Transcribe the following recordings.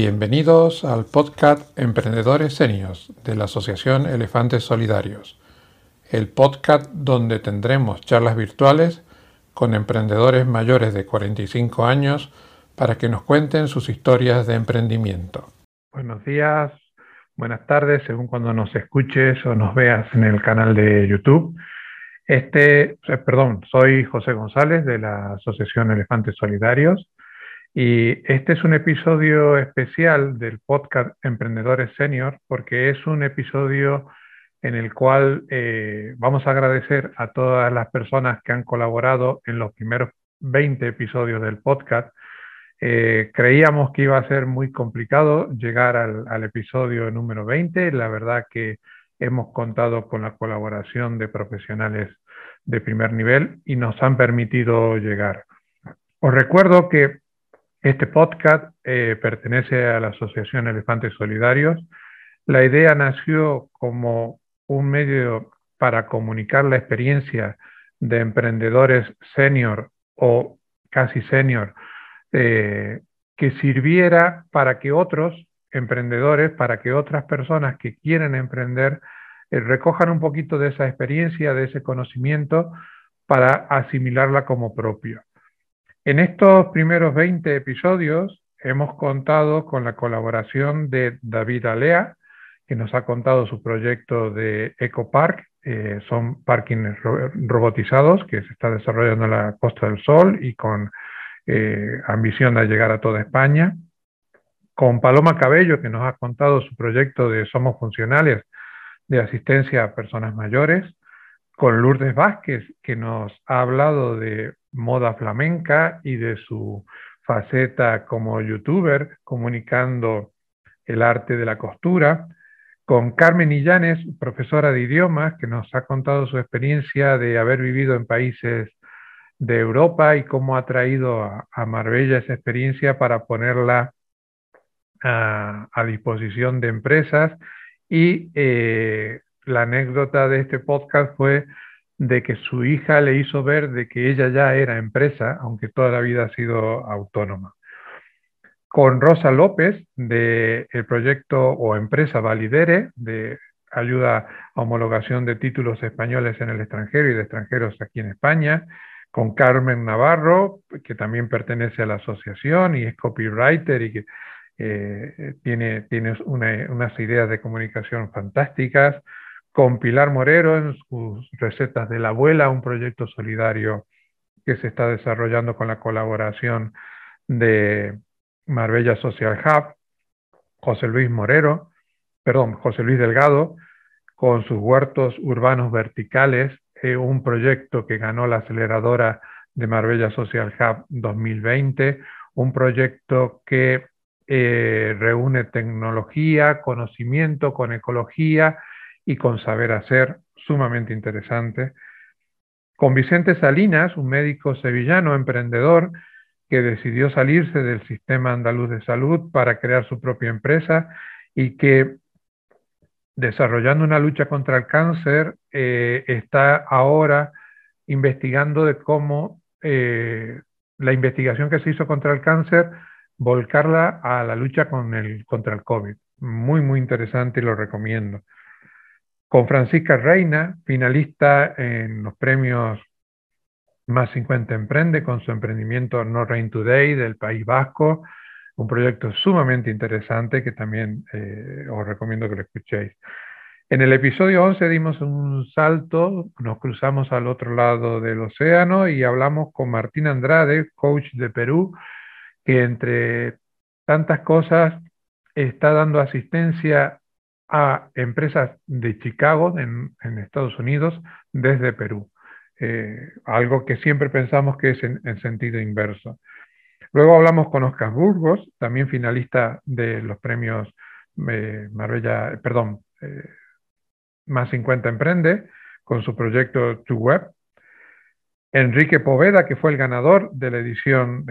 Bienvenidos al podcast Emprendedores Senios de la Asociación Elefantes Solidarios, el podcast donde tendremos charlas virtuales con emprendedores mayores de 45 años para que nos cuenten sus historias de emprendimiento. Buenos días, buenas tardes, según cuando nos escuches o nos veas en el canal de YouTube. Este, eh, perdón, soy José González de la Asociación Elefantes Solidarios y este es un episodio especial del podcast Emprendedores Senior porque es un episodio en el cual eh, vamos a agradecer a todas las personas que han colaborado en los primeros 20 episodios del podcast. Eh, creíamos que iba a ser muy complicado llegar al, al, episodio número 20. La verdad que hemos contado con la colaboración de profesionales de primer nivel y nos han permitido llegar. Os recuerdo que este podcast eh, pertenece a la Asociación Elefantes Solidarios. La idea nació como un medio para comunicar la experiencia de emprendedores senior o casi senior eh, que sirviera para que otros emprendedores, para que otras personas que quieren emprender eh, recojan un poquito de esa experiencia, de ese conocimiento para asimilarla como propio. En estos primeros 20 episodios hemos contado con la colaboración de David Alea, que nos ha contado su proyecto de EcoPark. Eh, son parkings robotizados que se está desarrollando en la Costa del Sol y con eh, ambición de llegar a toda España. Con Paloma Cabello, que nos ha contado su proyecto de Somos Funcionales de asistencia a personas mayores. Con Lourdes Vázquez, que nos ha hablado de moda flamenca y de su faceta como youtuber comunicando el arte de la costura, con Carmen Illanes, profesora de idiomas, que nos ha contado su experiencia de haber vivido en países de Europa y cómo ha traído a, Marbella esa experiencia para ponerla a, disposición de empresas. Y eh, la anécdota de este podcast fue de que su hija le hizo ver de que ella ya era empresa, aunque toda la vida ha sido autónoma. Con Rosa López, del proyecto o empresa Validere, de ayuda a homologación de títulos españoles en el extranjero y de extranjeros aquí en España, con Carmen Navarro, que también pertenece a la asociación y es copywriter y que eh, tiene, tiene unas ideas de comunicación fantásticas, con Pilar Morero en sus recetas de la abuela, un proyecto solidario que se está desarrollando con la colaboración de Marbella Social Hub, José Luis Morero, perdón, José Luis Delgado, con sus huertos urbanos verticales, eh, un proyecto que ganó la aceleradora de Marbella Social Hub 2020, un proyecto que eh, reúne tecnología, conocimiento con ecología y con saber hacer, sumamente interesante. Con Vicente Salinas, un médico sevillano emprendedor que decidió salirse del sistema andaluz de salud para crear su propia empresa y que desarrollando una lucha contra el cáncer eh, está ahora investigando de cómo eh, la investigación que se hizo contra el cáncer volcarla a la lucha con el, contra el COVID. Muy, muy interesante y lo recomiendo con Francisca Reina, finalista en los premios Más 50 Emprende con su emprendimiento No Rain Today del País Vasco, un proyecto sumamente interesante que también eh, os recomiendo que lo escuchéis. En el episodio 11 dimos un salto, nos cruzamos al otro lado del océano y hablamos con Martín Andrade, coach de Perú, que entre tantas cosas está dando asistencia a empresas de Chicago, en, Estados Unidos, desde Perú. Eh, algo que siempre pensamos que es en, sentido inverso. Luego hablamos con Oscar Burgos, también finalista de los premios eh, Marbella, perdón, eh, Más 50 Emprende, con su proyecto To Web. Enrique Poveda, que fue el ganador de la edición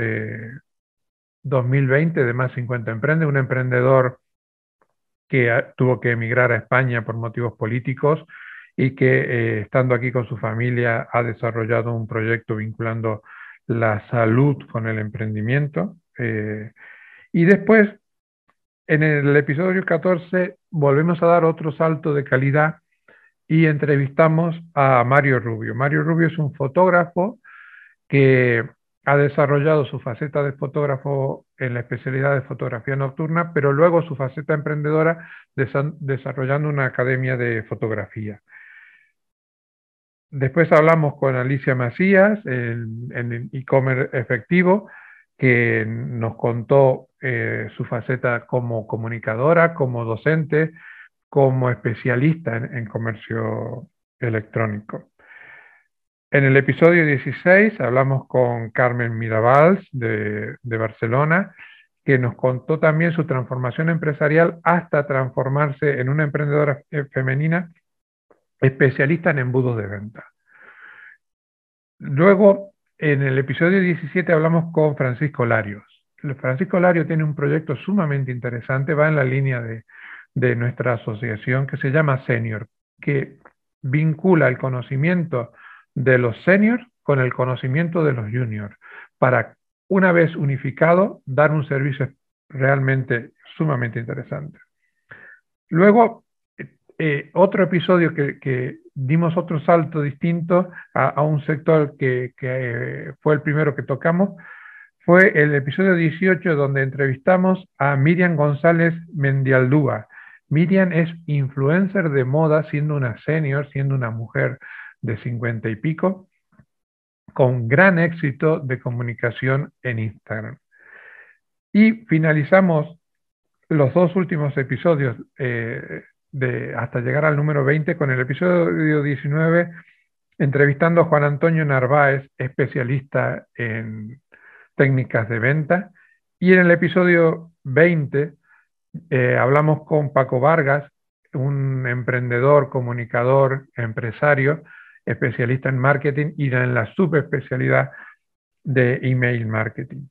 2020 de Más 50 Emprende, un emprendedor que tuvo que emigrar a España por motivos políticos y que eh, estando aquí con su familia ha desarrollado un proyecto vinculando la salud con el emprendimiento. Eh, y después en el episodio 14 volvemos a dar otro salto de calidad y entrevistamos a Mario Rubio. Mario Rubio es un fotógrafo que ha desarrollado su faceta de fotógrafo en la especialidad de fotografía nocturna, pero luego su faceta emprendedora desarrollando una academia de fotografía. Después hablamos con Alicia Macías en e-commerce efectivo, que nos contó eh, su faceta como comunicadora, como docente, como especialista en, comercio electrónico. En el episodio 16 hablamos con Carmen Mirabals de, de, Barcelona, que nos contó también su transformación empresarial hasta transformarse en una emprendedora femenina especialista en embudos de venta. Luego en el episodio 17 hablamos con Francisco Larios. Francisco Larios tiene un proyecto sumamente interesante, va en la línea de, nuestra asociación que se llama Senior, que vincula el conocimiento de los seniors con el conocimiento de los juniors, para una vez unificado dar un servicio realmente sumamente interesante. Luego, eh, otro episodio que, dimos otro salto distinto a, un sector que, eh, fue el primero que tocamos, fue el episodio 18 donde entrevistamos a Miriam González Mendialdúa. Miriam es influencer de moda, siendo una senior, siendo una mujer de 50 y pico, con gran éxito de comunicación en Instagram. Y finalizamos los dos últimos episodios eh, hasta llegar al número 20 con el episodio 19 entrevistando a Juan Antonio Narváez, especialista en técnicas de venta. Y en el episodio 20 eh, hablamos con Paco Vargas, un emprendedor, comunicador, empresario, especialista en marketing y en la subespecialidad de email marketing.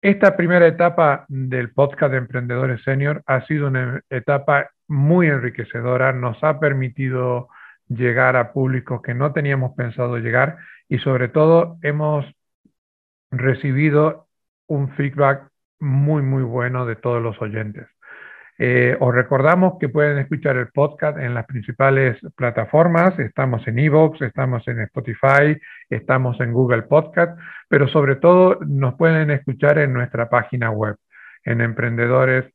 Esta primera etapa del podcast de Emprendedores Senior ha sido una etapa muy enriquecedora, nos ha permitido llegar a públicos que no teníamos pensado llegar y sobre todo hemos recibido un feedback muy, muy bueno de todos los oyentes. Eh, os recordamos que pueden escuchar el podcast en las principales plataformas. Estamos en Evox, estamos en Spotify, estamos en Google Podcast, pero sobre todo nos pueden escuchar en nuestra página web, en Emprendedores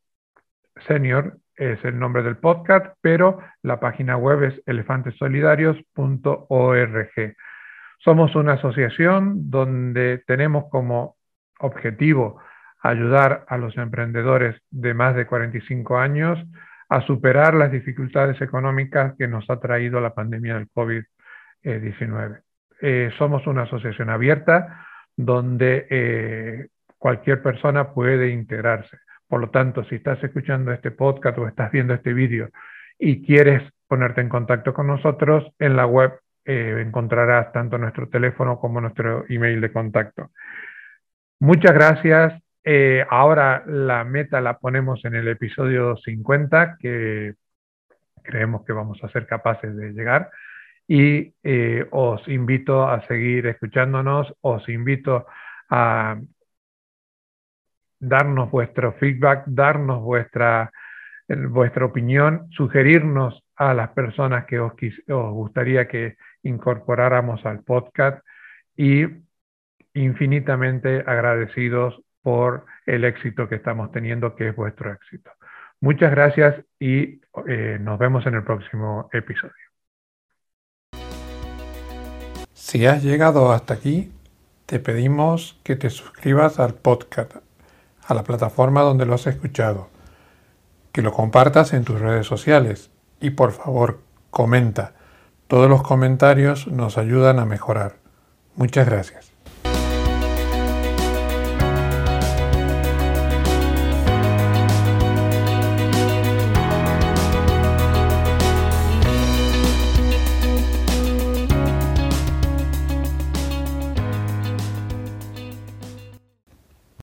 Senior es el nombre del podcast, pero la página web es elefantesolidarios.org. Somos una asociación donde tenemos como objetivo ayudar a los emprendedores de más de 45 años a superar las dificultades económicas que nos ha traído la pandemia del COVID-19. Eh, somos una asociación abierta donde eh, cualquier persona puede integrarse. Por lo tanto, si estás escuchando este podcast o estás viendo este vídeo y quieres ponerte en contacto con nosotros, en la web eh, encontrarás tanto nuestro teléfono como nuestro email de contacto. Muchas gracias. Eh, ahora la meta la ponemos en el episodio 50, que creemos que vamos a ser capaces de llegar. Y eh, os invito a seguir escuchándonos, os invito a darnos vuestro feedback, darnos vuestra, vuestra opinión, sugerirnos a las personas que os, os gustaría que incorporáramos al podcast y infinitamente agradecidos por el éxito que estamos teniendo, que es vuestro éxito. Muchas gracias y eh, nos vemos en el próximo episodio. Si has llegado hasta aquí, te pedimos que te suscribas al podcast a la plataforma donde lo has escuchado, que lo compartas en tus redes sociales y por favor comenta. Todos los comentarios nos ayudan a mejorar. Muchas gracias.